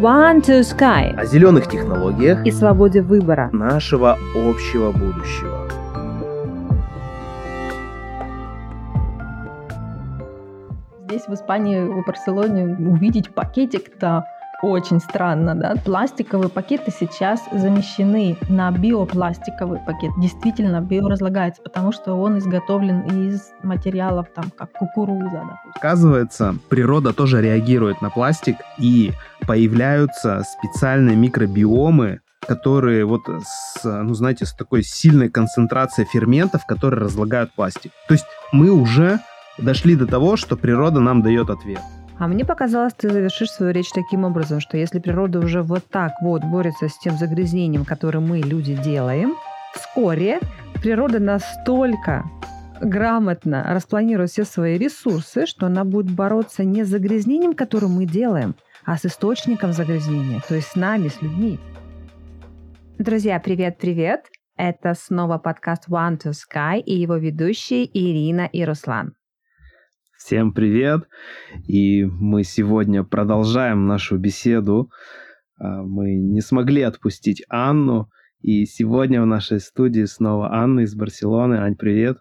One to Sky о зеленых технологиях и свободе выбора. нашего общего будущего. Здесь в Испании, в Барселоне увидеть пакетик-то очень странно, да? Пластиковые пакеты сейчас замещены на биопластиковый пакет. Действительно, биоразлагается, потому что он изготовлен из материалов, там, как кукуруза, допустим. Оказывается, природа тоже реагирует на пластик, и появляются специальные микробиомы, которые вот с, ну знаете, с такой сильной концентрацией ферментов, которые разлагают пластик. То есть мы уже дошли до того, что природа нам дает ответ. А мне показалось, ты завершишь свою речь таким образом, что если природа уже вот так вот борется с тем загрязнением, которое мы, люди, делаем, вскоре природа настолько грамотно распланирует все свои ресурсы, что она будет бороться не с загрязнением, которое мы делаем, а с источником загрязнения, то есть с нами, с людьми. Друзья, привет-привет! Это снова подкаст One to Sky и его ведущие Ирина и Руслан. Всем привет! И мы сегодня продолжаем нашу беседу. А, Мы не смогли отпустить Анну, и сегодня в нашей студии снова Анна из Барселоны. Ань, привет!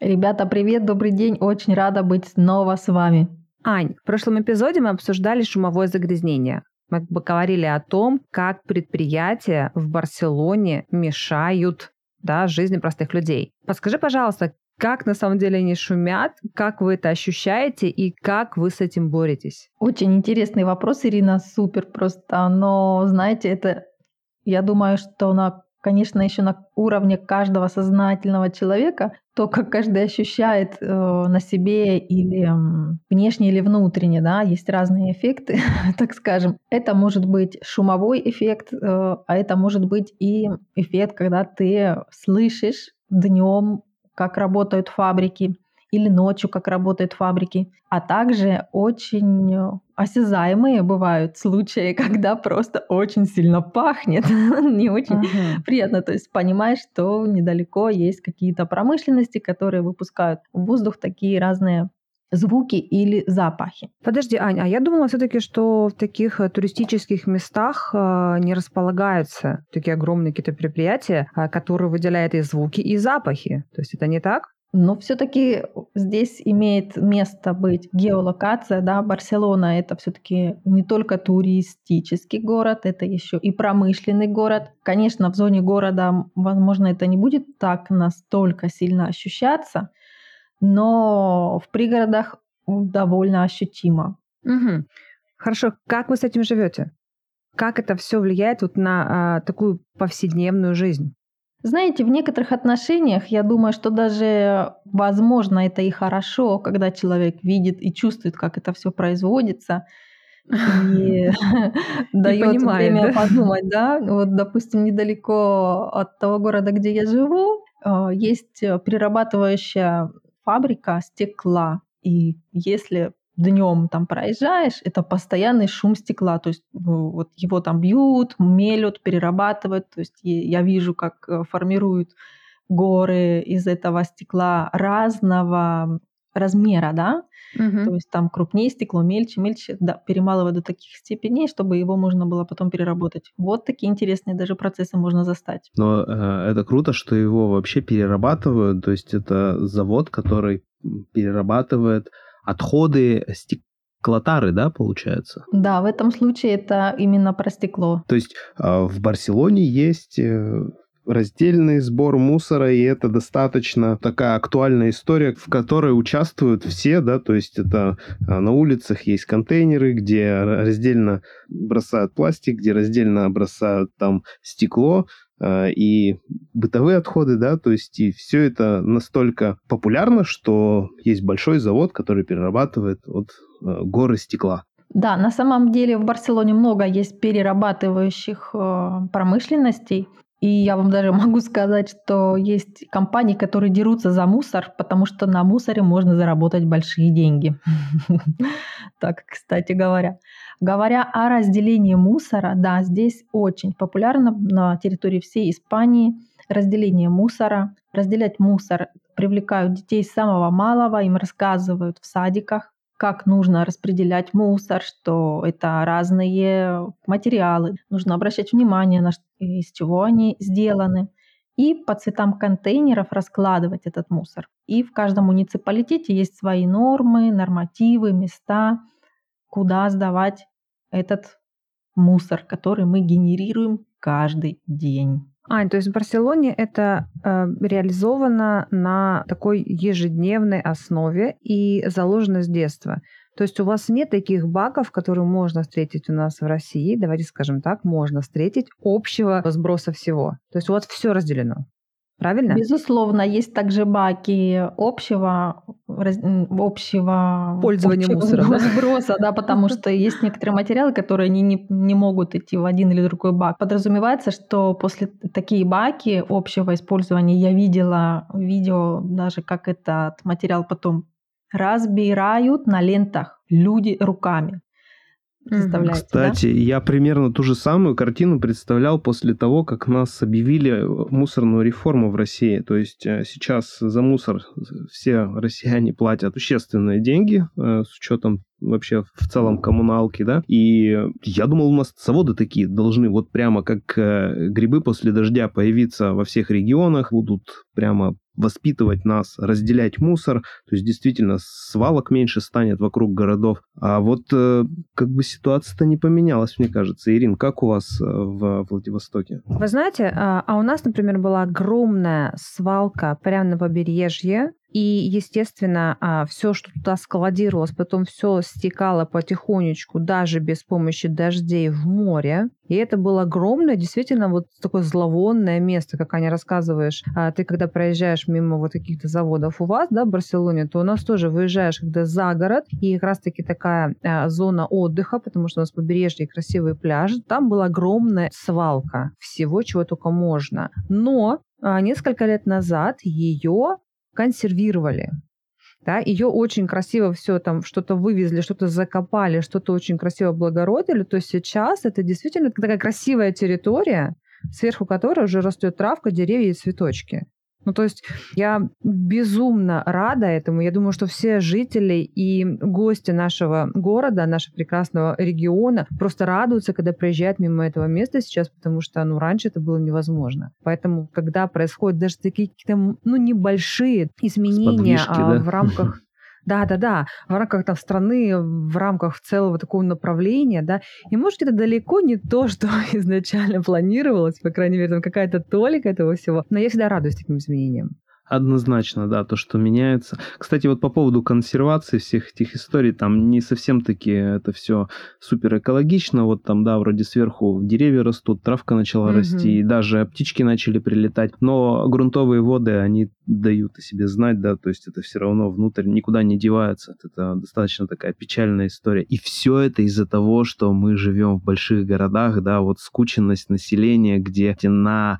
Ребята, привет, добрый день. Очень рада быть снова с вами. Ань, в прошлом эпизоде мы обсуждали шумовое загрязнение. Мы как бы говорили о том, как предприятия в Барселоне мешают да, жизни простых людей. Подскажи, пожалуйста, как на самом деле они шумят, как вы это ощущаете и как вы с этим боретесь? Очень интересный вопрос, Ирина, супер просто. Но, знаете, это, я думаю, что на, конечно, еще на уровне каждого сознательного человека, то, как каждый ощущает э, на себе или м, внешне или внутренне, да, есть разные эффекты, так скажем. Это может быть шумовой эффект, э, а это может быть и эффект, когда ты слышишь днем как работают фабрики, или ночью, как работают фабрики. А также очень э, осязаемые бывают случаи, когда просто очень сильно пахнет, не очень Ага. приятно. То есть понимаешь, что недалеко есть какие-то промышленности, которые выпускают в воздух такие разные звуки или запахи. Подожди, Ань, а я думала все-таки, что в таких э, туристических местах э, не располагаются такие огромные какие-то предприятия, э, которые выделяют и звуки, и запахи. То есть это не так? Но все-таки здесь имеет место быть геолокация, да, Барселона это все-таки не только туристический город, это еще и промышленный город. Конечно, в зоне города, возможно, это не будет так настолько сильно ощущаться, но в пригородах довольно ощутимо. Мгм. Хорошо, как вы с этим живете? Как это все влияет вот на а, такую повседневную жизнь? Знаете, в некоторых отношениях я думаю, что даже, возможно, это и хорошо, когда человек видит и чувствует, как это все производится, и дает время подумать, да. Вот, допустим, недалеко от того города, где я живу, э, есть э, перерабатывающая фабрика стекла. И если днем там проезжаешь, это постоянный шум стекла, то есть э, вот его там бьют, мелют, перерабатывают, то есть я вижу, как э, формируют горы из этого стекла разного размера, да, Мгм. то есть там крупнее стекло, мельче, мельче, да, перемалывают до таких степеней, чтобы его можно было потом переработать. Вот такие интересные даже процессы можно застать. Но э, это круто, что его вообще перерабатывают. То есть это завод, который перерабатывает отходы стеклотары, да, получается? Да, в этом случае это именно про стекло. То есть э, в Барселоне есть э, раздельный сбор мусора, и это достаточно такая актуальная история, в которой участвуют все, да, то есть это э, на улицах есть контейнеры, где раздельно бросают пластик, где раздельно бросают там стекло, э, и бытовые отходы, да, то есть и все это настолько популярно, что есть большой завод, который перерабатывает вот э, горы стекла. Да, на самом деле в Барселоне много есть перерабатывающих э, промышленностей. И я вам даже могу сказать, что есть компании, которые дерутся за мусор, потому что на мусоре можно заработать большие деньги. Так, кстати говоря. Говоря о разделении мусора, да, здесь очень популярно на территории всей Испании разделение мусора. Разделять мусор привлекают детей с самого малого, им рассказывают в садиках, как нужно распределять мусор, что это разные материалы. Нужно обращать внимание, на из чего они сделаны. И по цветам контейнеров раскладывать этот мусор. И в каждом муниципалитете есть свои нормы, нормативы, места, куда сдавать этот мусор, который мы генерируем каждый день. Ань, то есть в Барселоне это э, реализовано на такой ежедневной основе и заложено с детства. То есть у вас нет таких баков, которые можно встретить у нас в России, давайте скажем так, можно встретить общего сброса всего. То есть у вас все разделено. Правильно? Безусловно, есть также баки общего, общего пользования общего мусором, да? сброса, да, потому что есть некоторые материалы, которые не, не, не могут идти в один или другой бак. Подразумевается, что после такие баки общего использования я видела видео даже, как этот материал потом разбирают на лентах люди руками. Представляете, Кстати, да? я примерно ту же самую картину представлял после того, как нас объявили мусорную реформу в России. То есть э, сейчас за мусор все россияне платят существенные деньги э, с учетом вообще в целом коммуналки, да, и я думал, у нас заводы такие должны вот прямо как э, грибы после дождя появиться во всех регионах, будут прямо воспитывать нас, разделять мусор, то есть действительно свалок меньше станет вокруг городов. А вот э, как бы ситуация-то не поменялась, мне кажется. Ирин, как у вас э, в Владивостоке? Вы знаете, а, а у нас, например, была огромная свалка прямо на побережье, и, естественно, а, все, что туда складировалось, потом все стекало потихонечку, даже без помощи дождей в море. И это было огромное, действительно, вот такое зловонное место, как Аня рассказываешь. А ты, когда проезжаешь мимо вот каких-то заводов у вас, да, в Барселоне, то у нас тоже выезжаешь, когда за город, и как раз-таки такая а, зона отдыха, потому что у нас побережье и красивые пляжи, там была огромная свалка всего, чего только можно. Но несколько лет назад ее консервировали. Да, ее очень красиво все там что-то вывезли, что-то закопали, что-то очень красиво облагородили, то сейчас это действительно такая красивая территория, сверху которой уже растет травка, деревья и цветочки. Ну, то есть я безумно рада этому. Я думаю, что все жители и гости нашего города, нашего прекрасного региона просто радуются, когда проезжают мимо этого места сейчас, потому что, ну, раньше это было невозможно. Поэтому, когда происходят даже такие какие-то, ну, небольшие изменения а, да? в рамках да, да, да, в рамках там страны, в рамках целого такого направления, да, и может это далеко не то, что изначально планировалось, по крайней мере, там какая-то толика этого всего, но я всегда радуюсь таким изменениям. Однозначно, да, то, что меняется. Кстати, вот по поводу консервации всех этих историй, там не совсем таки это все супер экологично. Вот там, да, вроде сверху деревья растут, травка начала угу. расти, и даже птички начали прилетать. Но грунтовые воды, они дают о себе знать, да, то есть это все равно внутрь никуда не девается. Это достаточно такая печальная история. И все это из-за того, что мы живем в больших городах, да, вот скученность населения, где на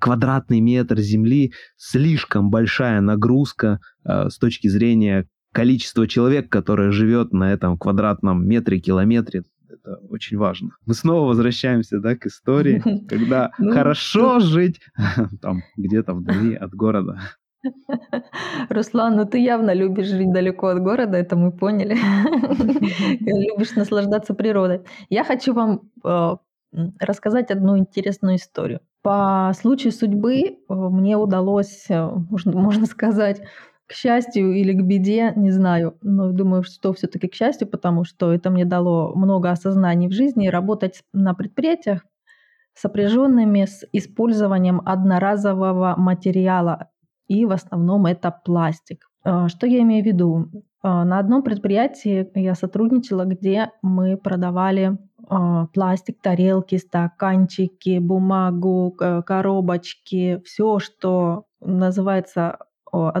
квадратный метр земли слишком большая нагрузка э, с точки зрения количества человек, которое живет на этом квадратном метре, километре. Это очень важно. Мы снова возвращаемся да, к истории, когда ну, хорошо жить там где-то вдали от города. Руслан, ну ты явно любишь жить далеко от города, это мы поняли. Любишь наслаждаться природой. Я хочу вам э, рассказать одну интересную историю. По случаю судьбы э, мне удалось, э, можно, можно сказать, к счастью или к беде, не знаю, но думаю, что все-таки к счастью, потому что это мне дало много осознаний в жизни, работать на предприятиях, сопряженными с использованием одноразового материала, и в основном это пластик. Э, что я имею в виду? На одном предприятии я сотрудничала, где мы продавали а, пластик, тарелки, стаканчики, бумагу, коробочки, все, что называется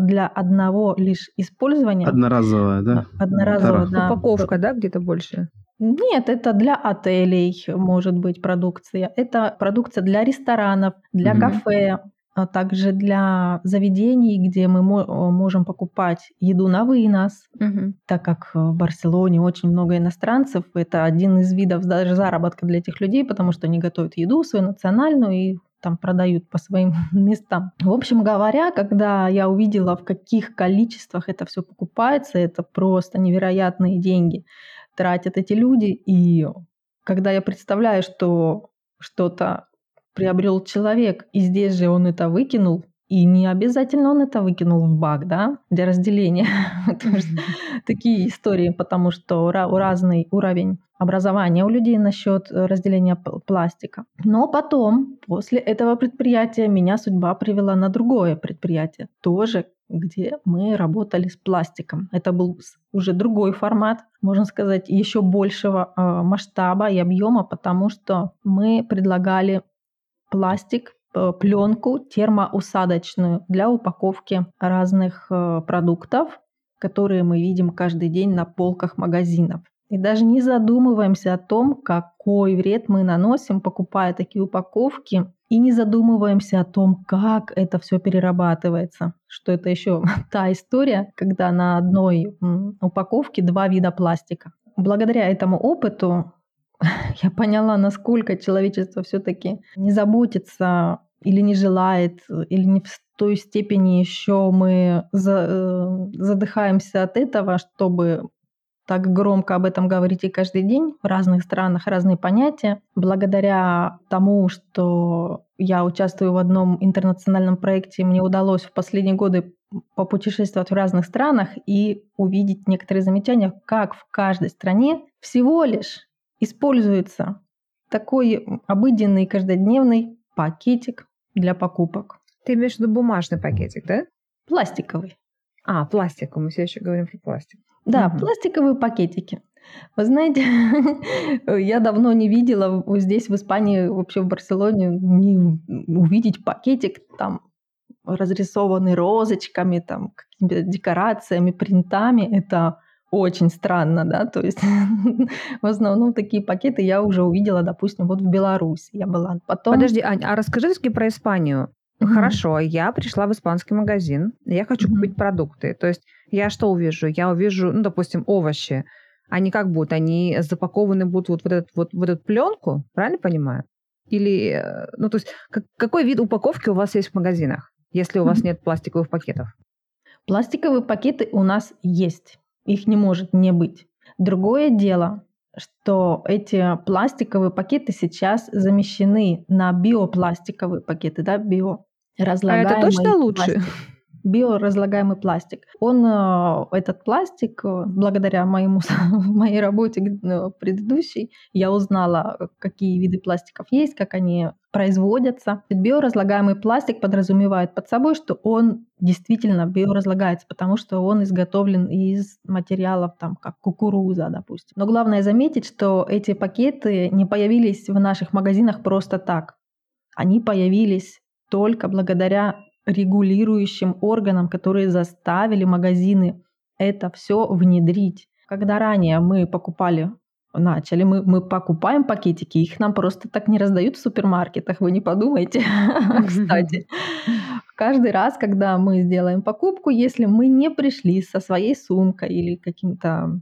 для одного лишь использования. Одноразовая, да? Одноразовая, да. Упаковка, да, где-то больше? Нет, это для отелей может быть продукция. Это продукция для ресторанов, для угу. кафе, а также для заведений, где мы можем покупать еду на вынос, угу. так как в Барселоне очень много иностранцев, это один из видов даже заработка для этих людей, потому что они готовят еду свою национальную и там продают по своим местам. В общем говоря, когда я увидела, в каких количествах это все покупается, это просто невероятные деньги тратят эти люди. И когда я представляю, что что-то приобрел человек, и здесь же он это выкинул, и не обязательно он это выкинул в бак, да, для разделения. Такие истории, потому что разный уровень образования у людей насчет разделения пластика. Но потом, после этого предприятия, меня судьба привела на другое предприятие, тоже где мы работали с пластиком. Это был уже другой формат, можно сказать, еще большего э, масштаба и объема, потому что мы предлагали пластик, э, пленку термоусадочную для упаковки разных э, продуктов, которые мы видим каждый день на полках магазинов. И даже не задумываемся о том, какой вред мы наносим, покупая такие упаковки, и не задумываемся о том, как это все перерабатывается. Что это еще та история, когда на одной упаковке два вида пластика. Благодаря этому опыту я поняла, насколько человечество все-таки не заботится или не желает, или не в той степени еще мы за, э, задыхаемся от этого, чтобы так громко об этом говорите каждый день. В разных странах разные понятия. Благодаря тому, что я участвую в одном интернациональном проекте, мне удалось в последние годы попутешествовать в разных странах и увидеть некоторые замечания, как в каждой стране всего лишь используется такой обыденный каждодневный пакетик для покупок. Ты имеешь в виду бумажный пакетик, да? Пластиковый. А, пластик. Мы все еще говорим про пластик. Да, угу. пластиковые пакетики. Вы знаете, я давно не видела здесь, в Испании, вообще в Барселоне, не увидеть пакетик там разрисованный розочками, там какими-то декорациями, принтами. Это очень странно, да, то есть в основном такие пакеты я уже увидела, допустим, вот в Беларуси я была. Потом... Подожди, Ань, а расскажи таки про Испанию. Mm-hmm. Хорошо, я пришла в испанский магазин, я хочу mm-hmm. купить продукты. То есть я что увижу? Я увижу, ну, допустим, овощи. Они как будут? Они запакованы будут вот в, этот, вот в эту пленку, правильно понимаю? Или, э, ну, то есть как, какой вид упаковки у вас есть в магазинах, если у вас mm-hmm. нет пластиковых пакетов? Пластиковые пакеты у нас есть. Их не может не быть. Другое дело, что эти пластиковые пакеты сейчас замещены на биопластиковые пакеты, да, био. А это точно лучше? Пластик биоразлагаемый пластик. Он, э, этот пластик, э, благодаря моему, моей работе э, предыдущей, я узнала, какие виды пластиков есть, как они производятся. Биоразлагаемый пластик подразумевает под собой, что он действительно биоразлагается, потому что он изготовлен из материалов, там, как кукуруза, допустим. Но главное заметить, что эти пакеты не появились в наших магазинах просто так. Они появились только благодаря регулирующим органам, которые заставили магазины это все внедрить. Когда ранее мы покупали начали. Мы, мы покупаем пакетики, их нам просто так не раздают в супермаркетах, вы не подумайте. Кстати, каждый раз, когда мы сделаем покупку, если мы не пришли со своей сумкой или каким-то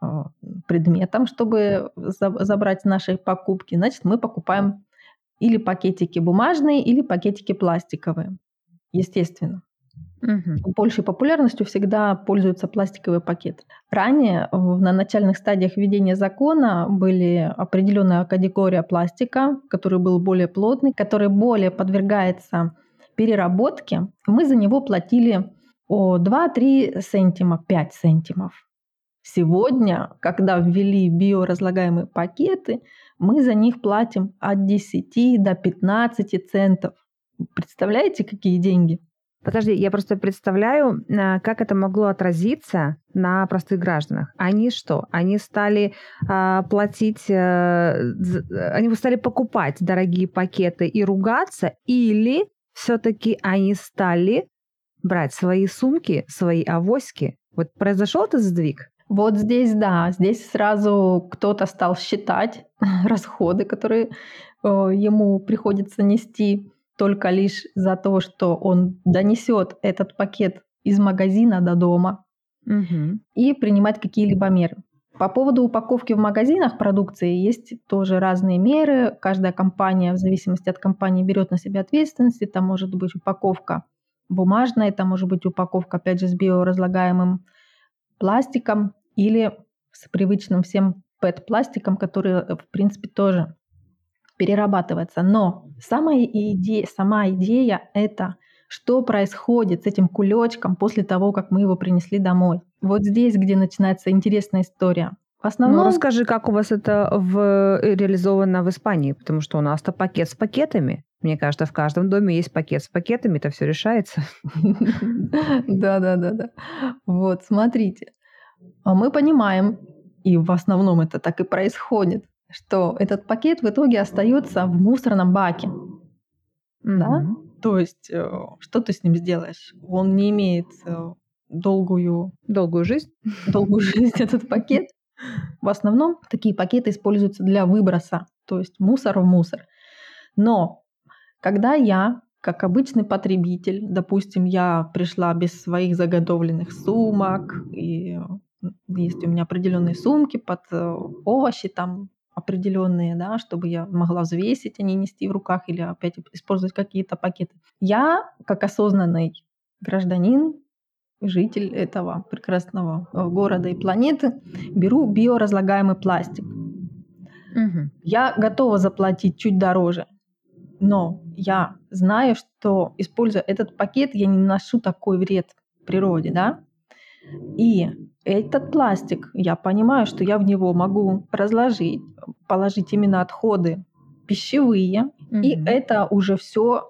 а, предметом, чтобы забрать наши покупки, значит, мы покупаем или пакетики бумажные, или пакетики пластиковые естественно. Угу. Большей популярностью всегда пользуется пластиковый пакет. Ранее на начальных стадиях введения закона были определенная категория пластика, который был более плотный, который более подвергается переработке. Мы за него платили о 2-3 сантима, 5 сантимов. Сегодня, когда ввели биоразлагаемые пакеты, мы за них платим от 10 до 15 центов. Представляете, какие деньги? Подожди, я просто представляю, а, как это могло отразиться на простых гражданах. Они что? Они стали а, платить, а, они стали покупать дорогие пакеты и ругаться, или все-таки они стали брать свои сумки, свои авоськи? Вот произошел этот сдвиг? Вот здесь, да, здесь сразу кто-то стал считать расходы, которые э, ему приходится нести только лишь за то, что он донесет этот пакет из магазина до дома угу. и принимать какие-либо меры. По поводу упаковки в магазинах продукции есть тоже разные меры. Каждая компания, в зависимости от компании, берет на себя ответственность. Это может быть упаковка бумажная, это может быть упаковка, опять же, с биоразлагаемым пластиком или с привычным всем PET-пластиком, который, э, в принципе, тоже перерабатывается. Но самая идея, сама идея – это что происходит с этим кулечком после того, как мы его принесли домой. Вот здесь, где начинается интересная история. В основном... Ну, расскажи, как у вас это в... Э, реализовано в Испании, потому что у нас-то пакет с пакетами. Мне кажется, в каждом доме есть пакет с пакетами, это все решается. Да, да, да, да. Вот, смотрите. А мы понимаем, и в основном это так и происходит, что этот пакет в итоге остается в мусорном баке. Да? То есть, э, что ты с ним сделаешь? Он не имеет э, долгую... Долгую жизнь? Долгую жизнь этот пакет. В основном такие пакеты используются для выброса, то есть мусор в мусор. Но когда я, как обычный потребитель, допустим, я пришла без своих заготовленных сумок, и есть у меня определенные сумки под э, овощи там определенные, да, чтобы я могла взвесить, а не нести в руках или опять использовать какие-то пакеты. Я, как осознанный гражданин, житель этого прекрасного э, города и планеты, беру биоразлагаемый пластик. Угу. Я готова заплатить чуть дороже, но я знаю, что используя этот пакет, я не наношу такой вред природе, да. И этот пластик, я понимаю, что я в него могу разложить, положить именно отходы пищевые, mm-hmm. и это уже все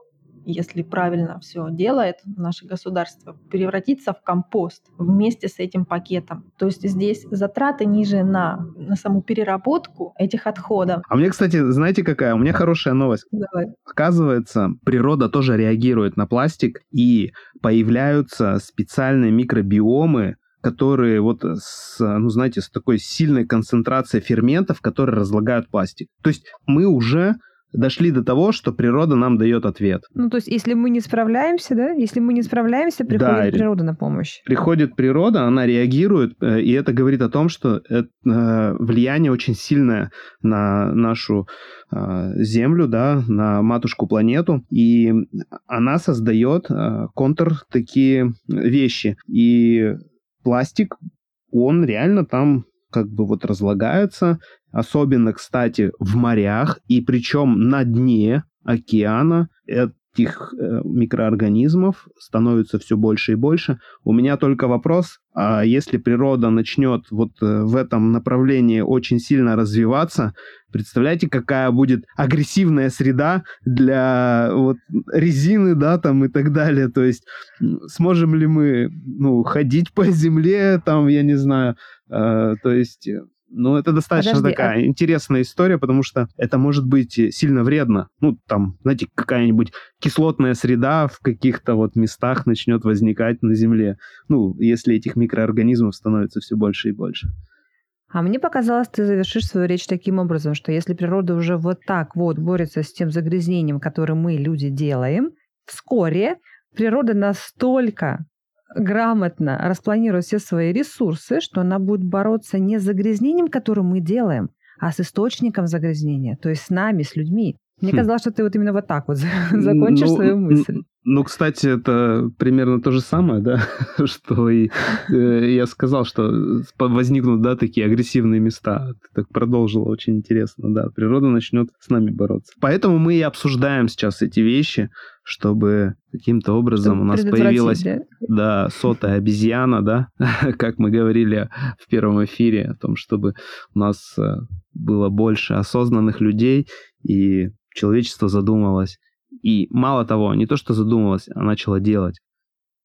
если правильно все делает наше государство, превратиться в компост вместе с этим пакетом. То есть здесь затраты ниже на, на саму переработку этих отходов. А мне, кстати, знаете какая? У меня хорошая новость. Давай. Оказывается, природа тоже реагирует на пластик, и появляются специальные микробиомы, которые вот с, ну, знаете, с такой сильной концентрацией ферментов, которые разлагают пластик. То есть мы уже дошли до того, что природа нам дает ответ. Ну, то есть, если мы не справляемся, да, если мы не справляемся, приходит да, природа на помощь. Приходит природа, она реагирует, э, и это говорит о том, что это э, влияние очень сильное на нашу э, Землю, да, на матушку планету, и она создает контур такие вещи. И пластик, он реально там как бы вот разлагается, особенно, кстати, в морях, и причем на дне океана этих э, микроорганизмов становится все больше и больше. У меня только вопрос, а если природа начнет вот э, в этом направлении очень сильно развиваться, представляете, какая будет агрессивная среда для вот резины, да, там и так далее. То есть сможем ли мы, ну, ходить по земле, там, я не знаю, э, то есть ну, это достаточно Подожди, такая а... интересная история, потому что это может быть сильно вредно. Ну, там, знаете, какая-нибудь кислотная среда в каких-то вот местах начнет возникать на Земле. Ну, если этих микроорганизмов становится все больше и больше. А мне показалось, ты завершишь свою речь таким образом, что если природа уже вот так вот борется с тем загрязнением, которое мы, люди, делаем, вскоре природа настолько грамотно распланирует все свои ресурсы, что она будет бороться не с загрязнением, которое мы делаем, а с источником загрязнения, то есть с нами, с людьми. Мне хм. казалось, что ты вот именно вот так вот закончишь ну, свою мысль. Ну, кстати, это примерно то же самое, да, что и э, я сказал, что возникнут, да, такие агрессивные места. Ты так продолжила, очень интересно, да. Природа начнет с нами бороться. Поэтому мы и обсуждаем сейчас эти вещи, чтобы каким-то образом чтобы у нас появилась да? Да, сотая обезьяна, да, как мы говорили в первом эфире о том, чтобы у нас э, было больше осознанных людей и человечество задумалось и мало того, не то что задумалась, а начала делать.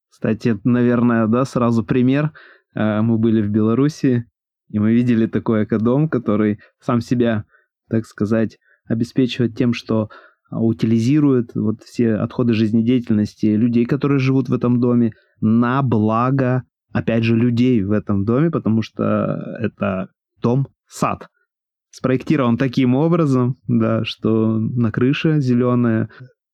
Кстати, наверное, да, сразу пример. Э, мы были в Беларуси, и мы видели такой экодом, который сам себя, так сказать, обеспечивает тем, что а, утилизирует вот все отходы жизнедеятельности людей, которые живут в этом доме, на благо, опять же, людей в этом доме, потому что это дом-сад. Спроектирован таким образом, да, что на крыше зеленая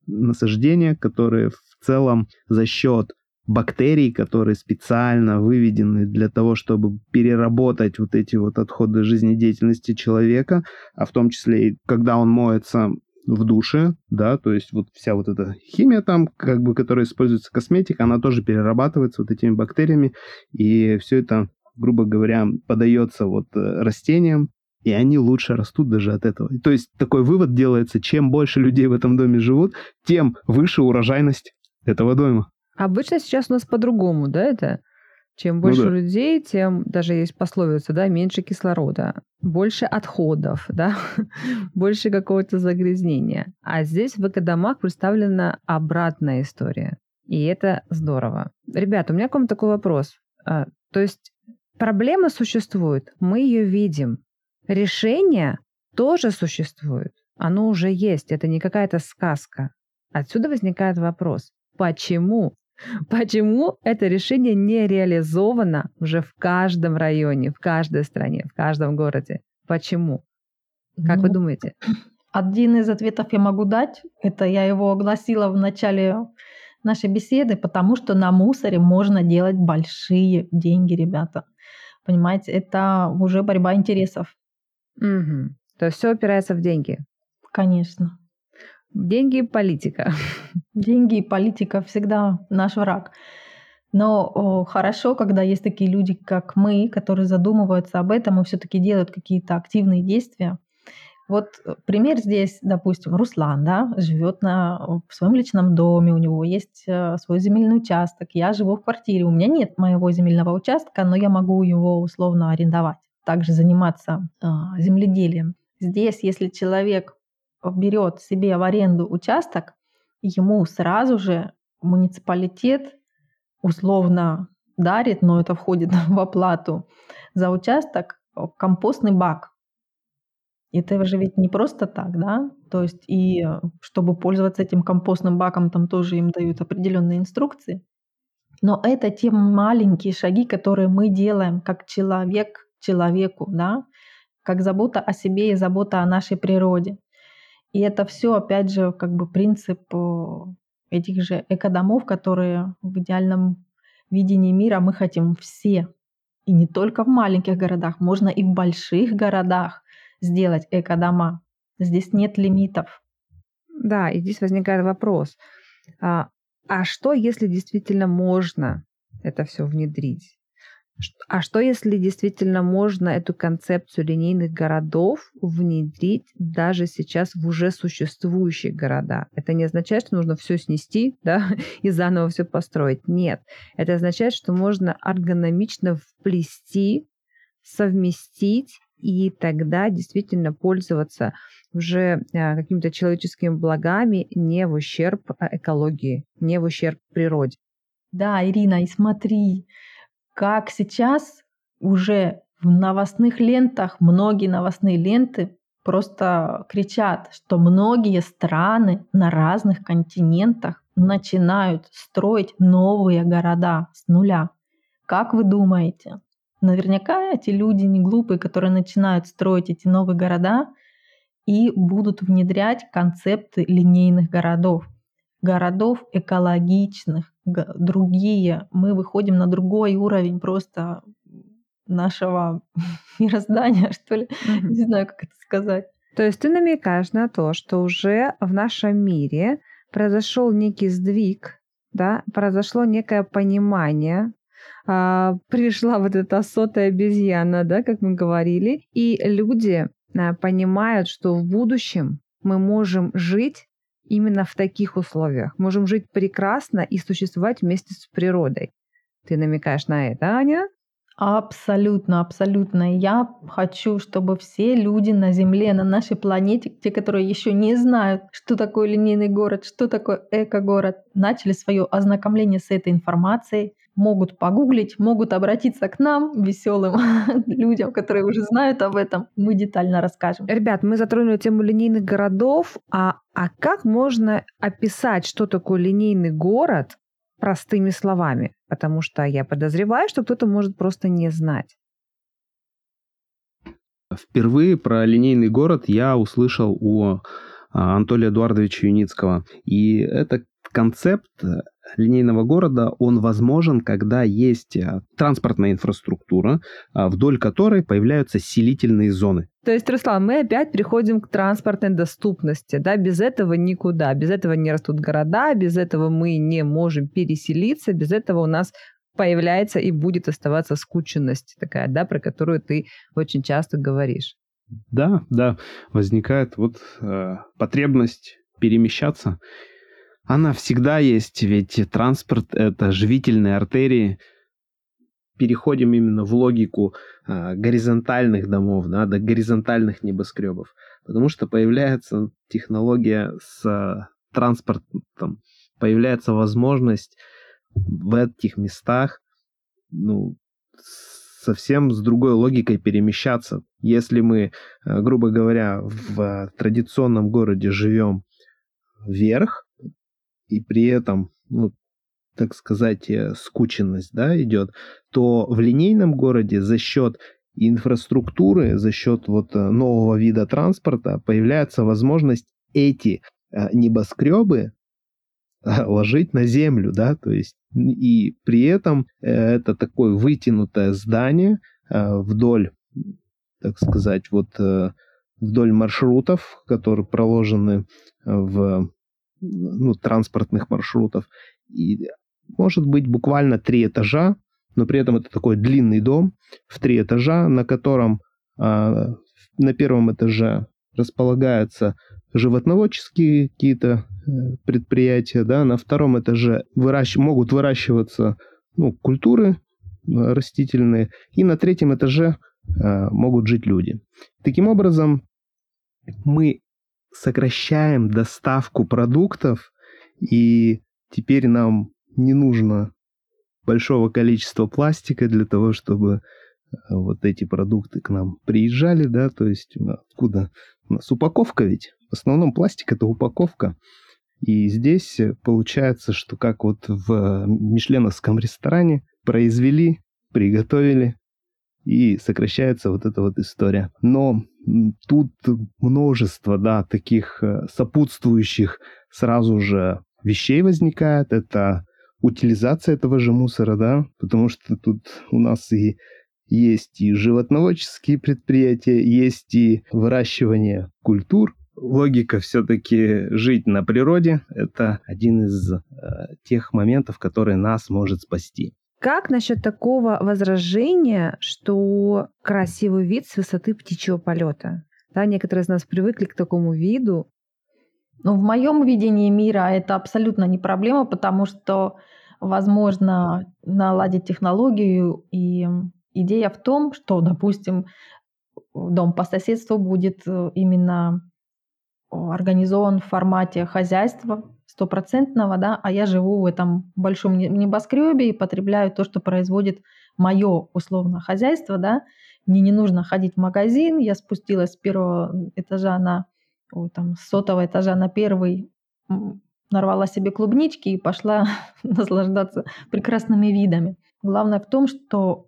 насаждения, которые в целом за счет бактерий, которые специально выведены для того, чтобы переработать вот эти вот отходы жизнедеятельности человека, а в том числе и когда он моется в душе, да, то есть вот вся вот эта химия там, как бы, которая используется косметика, она тоже перерабатывается вот этими бактериями, и все это, грубо говоря, подается вот э, растениям, и они лучше растут даже от этого. То есть такой вывод делается, чем больше людей в этом доме живут, тем выше урожайность этого дома. Обычно сейчас у нас по-другому, да, это? Чем ну больше ну, да. людей, тем даже есть пословица, да, меньше кислорода, больше отходов, да, больше какого-то загрязнения. А здесь в экодомах представлена обратная история. И это здорово. Ребята, у меня к вам такой вопрос. А, то есть проблема существует, мы ее видим. Решение тоже существует. Оно уже есть. Это не какая-то сказка. Отсюда возникает вопрос. Почему Почему это решение не реализовано уже в каждом районе, в каждой стране, в каждом городе? Почему? Как ну, вы думаете? Один из ответов я могу дать. Это я его огласила в начале нашей беседы, потому что на мусоре можно делать большие деньги, ребята. Понимаете, это уже борьба интересов. Угу. То есть все опирается в деньги. Конечно. Деньги и политика. Деньги и политика всегда наш враг. Но о, хорошо, когда есть такие люди, как мы, которые задумываются об этом и все-таки делают какие-то активные действия. Вот э, пример здесь, допустим, Руслан, да, живет на, в своем личном доме, у него есть э, свой земельный участок, я живу в квартире, у меня нет моего земельного участка, но я могу его условно арендовать, также заниматься э, земледелием. Здесь, если человек берет себе в аренду участок, ему сразу же муниципалитет условно дарит, но это входит в оплату за участок, э, компостный бак. Это же ведь не просто так, да? То есть и э, чтобы пользоваться этим компостным баком, там тоже им дают определенные инструкции. Но это те маленькие шаги, которые мы делаем как человек человеку, да? Как забота о себе и забота о нашей природе. И это все, опять же, как бы принцип э, этих же экодомов, которые в идеальном видении мира мы хотим все. И не только в маленьких городах, можно и в больших городах сделать экодома. Здесь нет лимитов. Да, и здесь возникает вопрос. А, а что, если действительно можно это все внедрить? А что, если действительно можно эту концепцию линейных городов внедрить даже сейчас в уже существующие города? Это не означает, что нужно все снести да, и заново все построить. Нет. Это означает, что можно эргономично вплести, совместить и тогда действительно пользоваться уже а, какими-то человеческими благами не в ущерб а, экологии, не в ущерб природе. Да, Ирина, и смотри, как сейчас уже в новостных лентах, многие новостные ленты просто кричат, что многие страны на разных континентах начинают строить новые города с нуля. Как вы думаете? Наверняка эти люди не глупые, которые начинают строить эти новые города и будут внедрять концепты линейных городов, городов экологичных, другие, мы выходим на другой уровень просто нашего мироздания, что ли. Mm-hmm. Не знаю, как это сказать. То есть ты намекаешь на то, что уже в нашем мире произошел некий сдвиг, да, произошло некое понимание, а, пришла вот эта сотая обезьяна, да, как мы говорили, и люди а, понимают, что в будущем мы можем жить именно в таких условиях. Можем жить прекрасно и существовать вместе с природой. Ты намекаешь на это, Аня? Абсолютно, абсолютно. Я хочу, чтобы все люди на Земле, на нашей планете, те, которые еще не знают, что такое линейный город, что такое эко-город, начали свое ознакомление с этой информацией, могут погуглить, могут обратиться к нам, веселым людям, которые уже знают об этом. Мы детально расскажем. Ребят, мы затронули тему линейных городов. А, а как можно описать, что такое линейный город простыми словами? Потому что я подозреваю, что кто-то может просто не знать. Впервые про линейный город я услышал у а, Анатолия Эдуардовича Юницкого. И это концепт линейного города, он возможен, когда есть э, транспортная инфраструктура, а, вдоль которой появляются селительные зоны. То есть, Руслан, мы опять приходим к транспортной доступности. Да? Без этого никуда. Без этого не растут города, без этого мы не можем переселиться, без этого у нас появляется и будет оставаться скученность такая, да, про которую ты очень часто говоришь. Да, да, возникает вот э, потребность перемещаться она всегда есть, ведь транспорт — это живительные артерии. Переходим именно в логику а, горизонтальных домов, да, до горизонтальных небоскребов, потому что появляется технология с а, транспортом, появляется возможность в этих местах ну, совсем с другой логикой перемещаться. Если мы, а, грубо говоря, в традиционном городе живем вверх, и при этом, ну, так сказать, э, скученность да, идет, то в линейном городе за счет инфраструктуры, за счет вот э, нового вида транспорта появляется возможность эти э, небоскребы ложить на землю, да, то есть и при этом это такое вытянутое здание вдоль, так сказать, вот вдоль маршрутов, которые проложены в ну, транспортных маршрутов. И может быть буквально три этажа, но при этом это такой длинный дом в три этажа, на котором а, на первом этаже располагаются животноводческие какие-то э, предприятия, да, на втором этаже выращ... могут выращиваться ну, культуры э, растительные, и на третьем этаже а, могут жить люди. Таким образом, мы сокращаем доставку продуктов, и теперь нам не нужно большого количества пластика для того, чтобы э, вот эти продукты к нам приезжали, да, то есть откуда? У нас упаковка ведь, в основном пластик это упаковка, и здесь получается, что как вот в мишленовском ресторане произвели, приготовили, и сокращается вот эта вот история. Но тут множество, да, таких э, сопутствующих сразу же вещей возникает. Это утилизация этого же мусора, да, потому что тут у нас и есть и животноводческие предприятия, есть и выращивание культур. Логика все-таки жить на природе – это один из э, тех моментов, который нас может спасти. Как насчет такого возражения, что красивый вид с высоты птичьего полета? Да, некоторые из нас привыкли к такому виду. Ну, в моем видении мира это абсолютно не проблема, потому что возможно наладить технологию. И идея в том, что, допустим, дом по соседству будет э, именно организован в формате хозяйства, стопроцентного, да, а я живу в этом большом небоскребе и потребляю то, что производит мое условно хозяйство, да, мне не нужно ходить в магазин, я спустилась с первого этажа на, ой, там, с сотого этажа на первый, нарвала себе клубнички и пошла наслаждаться прекрасными видами. Главное в том, что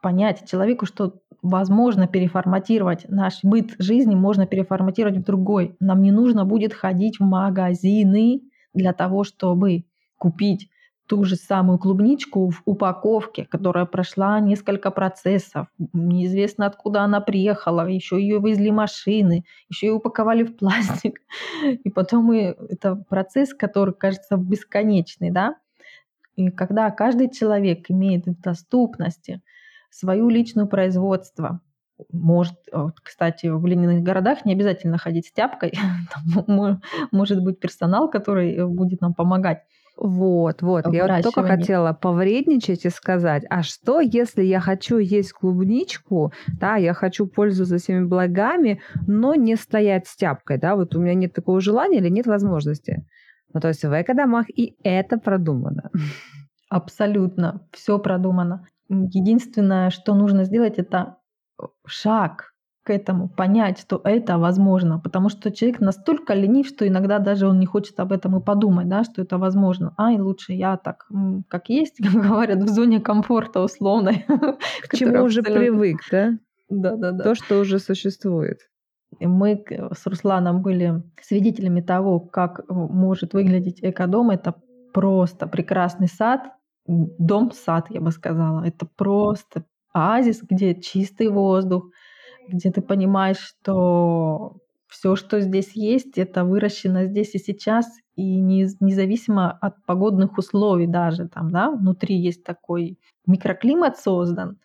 понять человеку, что возможно переформатировать наш быт жизни, можно переформатировать в другой. Нам не нужно будет ходить в магазины для того, чтобы купить ту же самую клубничку в упаковке, которая прошла несколько процессов, неизвестно откуда она приехала, еще ее везли машины, еще ее упаковали в пластик, и потом мы, это процесс, который кажется бесконечный, да, и когда каждый человек имеет в доступности свою личную производство, может, кстати, в линейных городах не обязательно ходить с тяпкой. Там может быть персонал, который э, будет нам помогать. Вот, вот. Я вот только хотела повредничать и сказать, а что, если я хочу есть клубничку, да, я хочу пользоваться всеми благами, но не стоять с тяпкой, да, вот у меня нет такого желания или нет возможности. Ну, то есть в экодомах и это продумано. Абсолютно, все продумано. Единственное, что нужно сделать, это шаг к этому, понять, что это возможно, потому что человек настолько ленив, что иногда даже он не хочет об этом и подумать, да, что это возможно. Ай, лучше я так, как есть, как говорят, в зоне комфорта условной. К чему уже привык, да? Да, да, да. То, что уже существует. Мы с Русланом были свидетелями того, как может выглядеть экодом. Это просто прекрасный сад, дом-сад, я бы сказала. Это просто оазис, где чистый воздух, где ты понимаешь, что все, что здесь есть, это выращено здесь и сейчас, и не, независимо от погодных условий даже там, да, внутри есть такой микроклимат создан,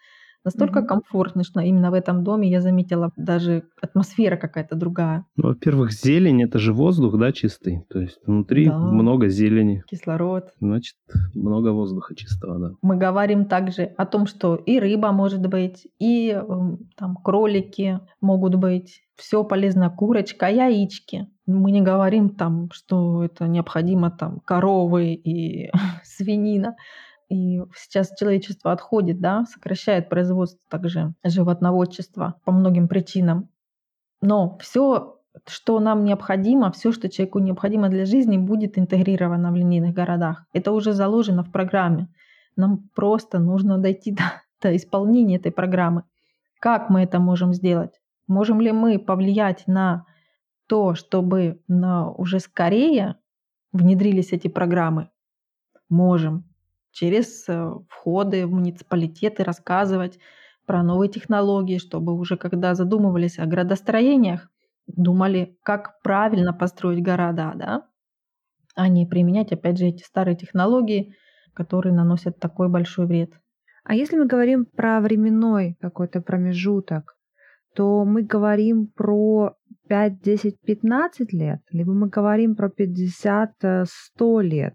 Настолько mm-hmm. комфортно, что именно в этом доме я заметила даже атмосфера какая-то другая. Ну, во-первых, зелень это же воздух, да, чистый. То есть внутри да. много зелени. Кислород. Значит, много воздуха чистого, да. Мы говорим также о том, что и рыба может быть, и эм, там кролики могут быть. Все полезно, курочка, яички. Мы не говорим там, что это необходимо там коровы и свинина. И сейчас человечество отходит, да, сокращает производство также животноводчества по многим причинам. Но все, что нам необходимо, все, что человеку необходимо для жизни, будет интегрировано в линейных городах. Это уже заложено в программе. Нам просто нужно дойти до, до исполнения этой программы. Как мы это можем сделать? Можем ли мы повлиять на то, чтобы на уже скорее внедрились эти программы? Можем через э, входы в муниципалитеты рассказывать про новые технологии, чтобы уже когда задумывались о градостроениях, думали, как правильно построить города, да, а не применять, опять же, эти старые технологии, которые наносят такой большой вред. А если мы говорим про временной какой-то промежуток, то мы говорим про 5, 10, 15 лет, либо мы говорим про 50, 100 э, лет.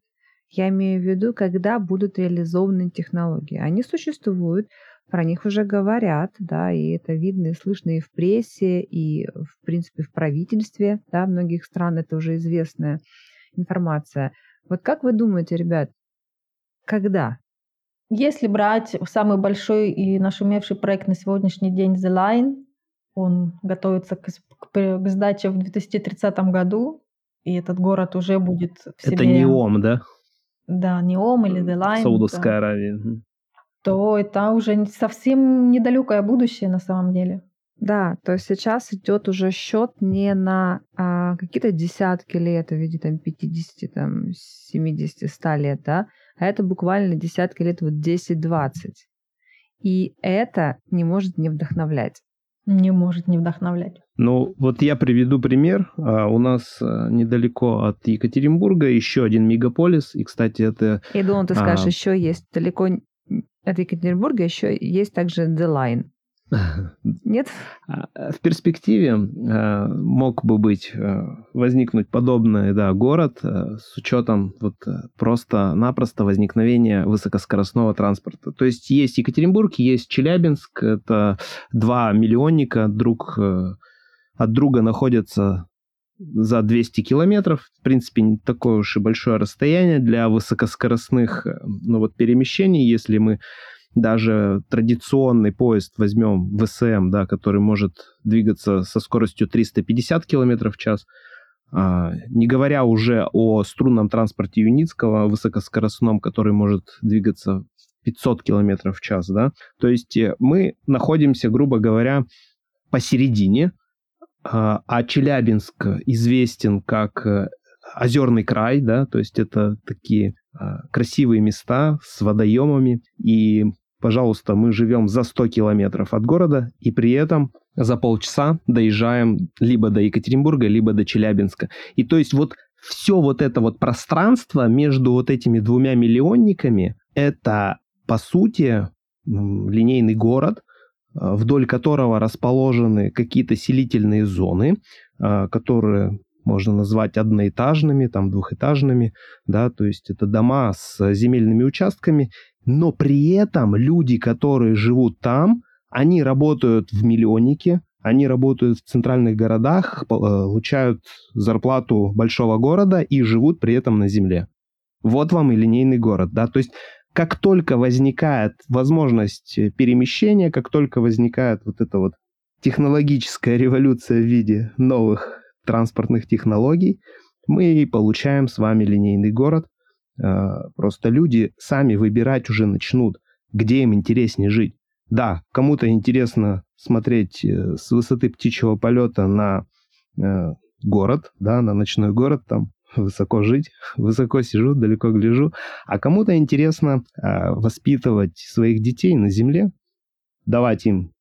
Я имею в виду, когда будут реализованы технологии. Они существуют, про них уже говорят, да, и это видно и слышно и в прессе, и, в принципе, в правительстве, да, многих стран это уже известная информация. Вот как вы думаете, ребят, когда? Если брать самый большой и нашумевший проект на сегодняшний день The Line, он готовится к, к, к сдаче в 2030 году, и этот город уже будет в себе... Это не ОМ, да? Да, Неом или Line, Саудовская да, Аравия. то это уже совсем недалекое будущее на самом деле. Да, то есть сейчас идет уже счет не на а, какие-то десятки лет в виде там 50, там, 70, 100 лет, да, а это буквально десятки лет, вот 10-20. И это не может не вдохновлять не может не вдохновлять. Ну, вот я приведу пример. А, у нас а, недалеко от Екатеринбурга еще один мегаполис. И, кстати, это... Я думал, ты скажешь, а... еще есть далеко от Екатеринбурга, еще есть также The Line. Нет? А, в перспективе а, мог бы быть, а, возникнуть подобный да, город с учетом вот просто-напросто возникновения высокоскоростного транспорта. То есть есть Екатеринбург, есть Челябинск, это два миллионника друг от друга находятся за 200 километров. В принципе, не такое уж и большое расстояние для высокоскоростных ну, вот, перемещений, если мы даже традиционный поезд возьмем ВСМ, да, который может двигаться со скоростью 350 км в час, а, не говоря уже о струнном транспорте Юницкого, высокоскоростном, который может двигаться 500 км в час, да, то есть э, мы находимся, грубо говоря, посередине, а, а Челябинск известен как э, озерный край, да, то есть это такие а, красивые места с водоемами, и Пожалуйста, мы живем за 100 километров от города, и при этом за полчаса доезжаем либо до Екатеринбурга, либо до Челябинска. И то есть вот все вот это вот пространство между вот этими двумя миллионниками, это, по сути, линейный город, вдоль которого расположены какие-то селительные зоны, а, которые можно назвать одноэтажными, там двухэтажными, да, то есть это дома с земельными участками, но при этом люди, которые живут там, они работают в миллионнике, они работают в центральных городах, получают зарплату большого города и живут при этом на земле. Вот вам и линейный город, да, то есть как только возникает возможность перемещения, как только возникает вот эта вот технологическая революция в виде новых транспортных технологий, мы получаем с вами линейный город, а, просто люди сами выбирать уже начнут, где им интереснее жить. Да, кому-то интересно смотреть э, с высоты птичьего полета на э, город, да, на ночной город там высоко жить, высоко сижу, далеко гляжу. А кому-то интересно а, воспитывать своих детей на земле, давать им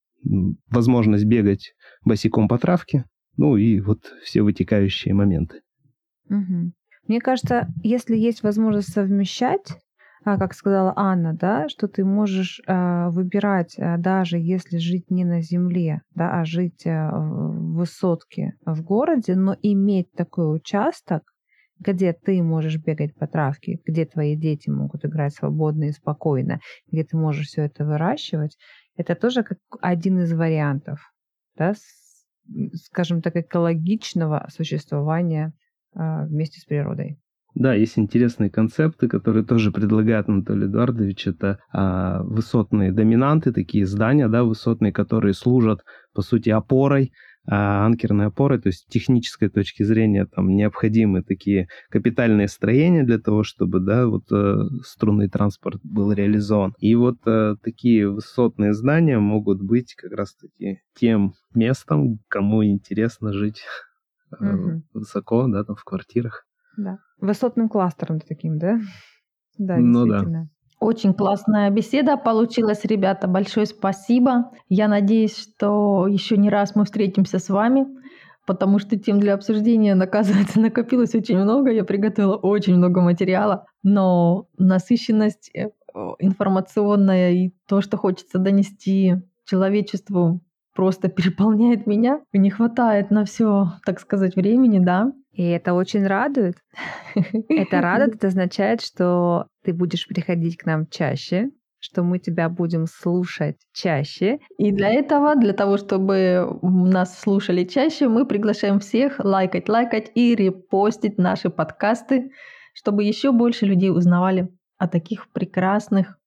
возможность бегать босиком по травке, ну и вот все вытекающие моменты. Угу. Мне кажется, если есть возможность совмещать, а, как сказала Анна, да, что ты можешь а, выбирать, а, даже если жить не на земле, да, а жить а, в высотке в городе, но иметь такой участок, где ты можешь бегать по травке, где твои дети могут играть свободно и спокойно, где ты можешь все это выращивать, это тоже как один из вариантов, да, скажем так, экологичного существования вместе с природой. Да, есть интересные концепты, которые тоже предлагает Анатолий Эдуардович. Это а, высотные доминанты, такие здания, да, высотные, которые служат, по сути, опорой, а, анкерной опорой, то есть с технической точки зрения там необходимы такие капитальные строения для того, чтобы, да, вот э, струнный транспорт был реализован. И вот э, такие высотные здания могут быть как раз-таки тем местом, кому интересно жить угу. высоко, да, там в квартирах. Да. Высотным кластером таким, да? Да, ну, действительно. Да. Очень классная беседа получилась, ребята. Большое спасибо. Я надеюсь, что еще не раз мы встретимся с вами, потому что тем для обсуждения, оказывается, накопилось очень много. Я приготовила очень много материала, но насыщенность э, информационная и то, что хочется донести человечеству, просто переполняет меня. Не хватает на все, так сказать, времени, да. И это очень радует. Это радует, это означает, что ты будешь приходить к нам чаще, что мы тебя будем слушать чаще. И для этого, для того, чтобы нас слушали чаще, мы приглашаем всех лайкать, лайкать и репостить наши подкасты, чтобы еще больше людей узнавали о таких прекрасных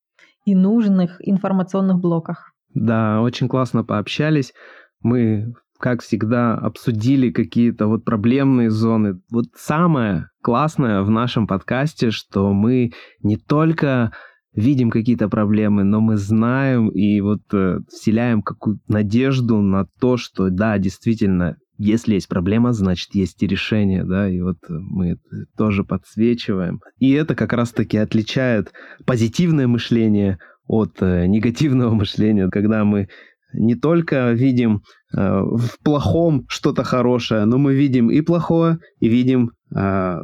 и нужных информационных блоках. Да, очень классно пообщались. Мы как всегда, обсудили какие-то вот проблемные зоны. Вот самое классное в нашем подкасте, что мы не только видим какие-то проблемы, но мы знаем и вот э, вселяем какую-то надежду на то, что да, действительно, если есть проблема, значит, есть и решение, да, и вот мы это тоже подсвечиваем. И это как раз-таки отличает позитивное мышление от э, негативного мышления, когда мы не только видим э, в плохом что-то хорошее, но мы видим и плохое, и видим э,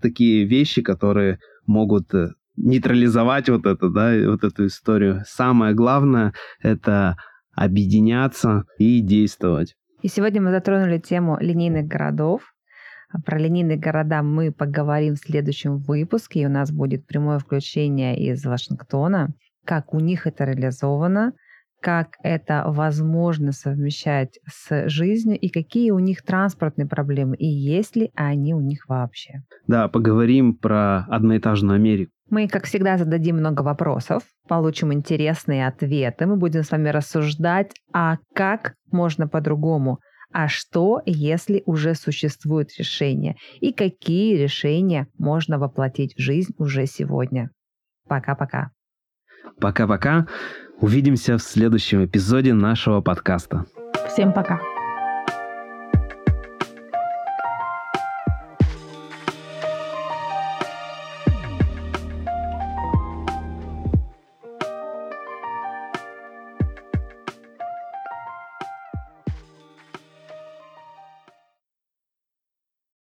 такие вещи, которые могут нейтрализовать вот это, да, вот эту историю. Самое главное — это объединяться и действовать. И сегодня мы затронули тему линейных городов. Про линейные города мы поговорим в следующем выпуске, и у нас будет прямое включение из Вашингтона, как у них это реализовано, как это возможно совмещать с жизнью и какие у них транспортные проблемы и есть ли они у них вообще. Да, поговорим про одноэтажную Америку. Мы, как всегда, зададим много вопросов, получим интересные ответы, мы будем с вами рассуждать, а как можно по-другому, а что, если уже существует решение, и какие решения можно воплотить в жизнь уже сегодня. Пока-пока. Пока-пока. Увидимся в следующем эпизоде нашего подкаста. Всем пока.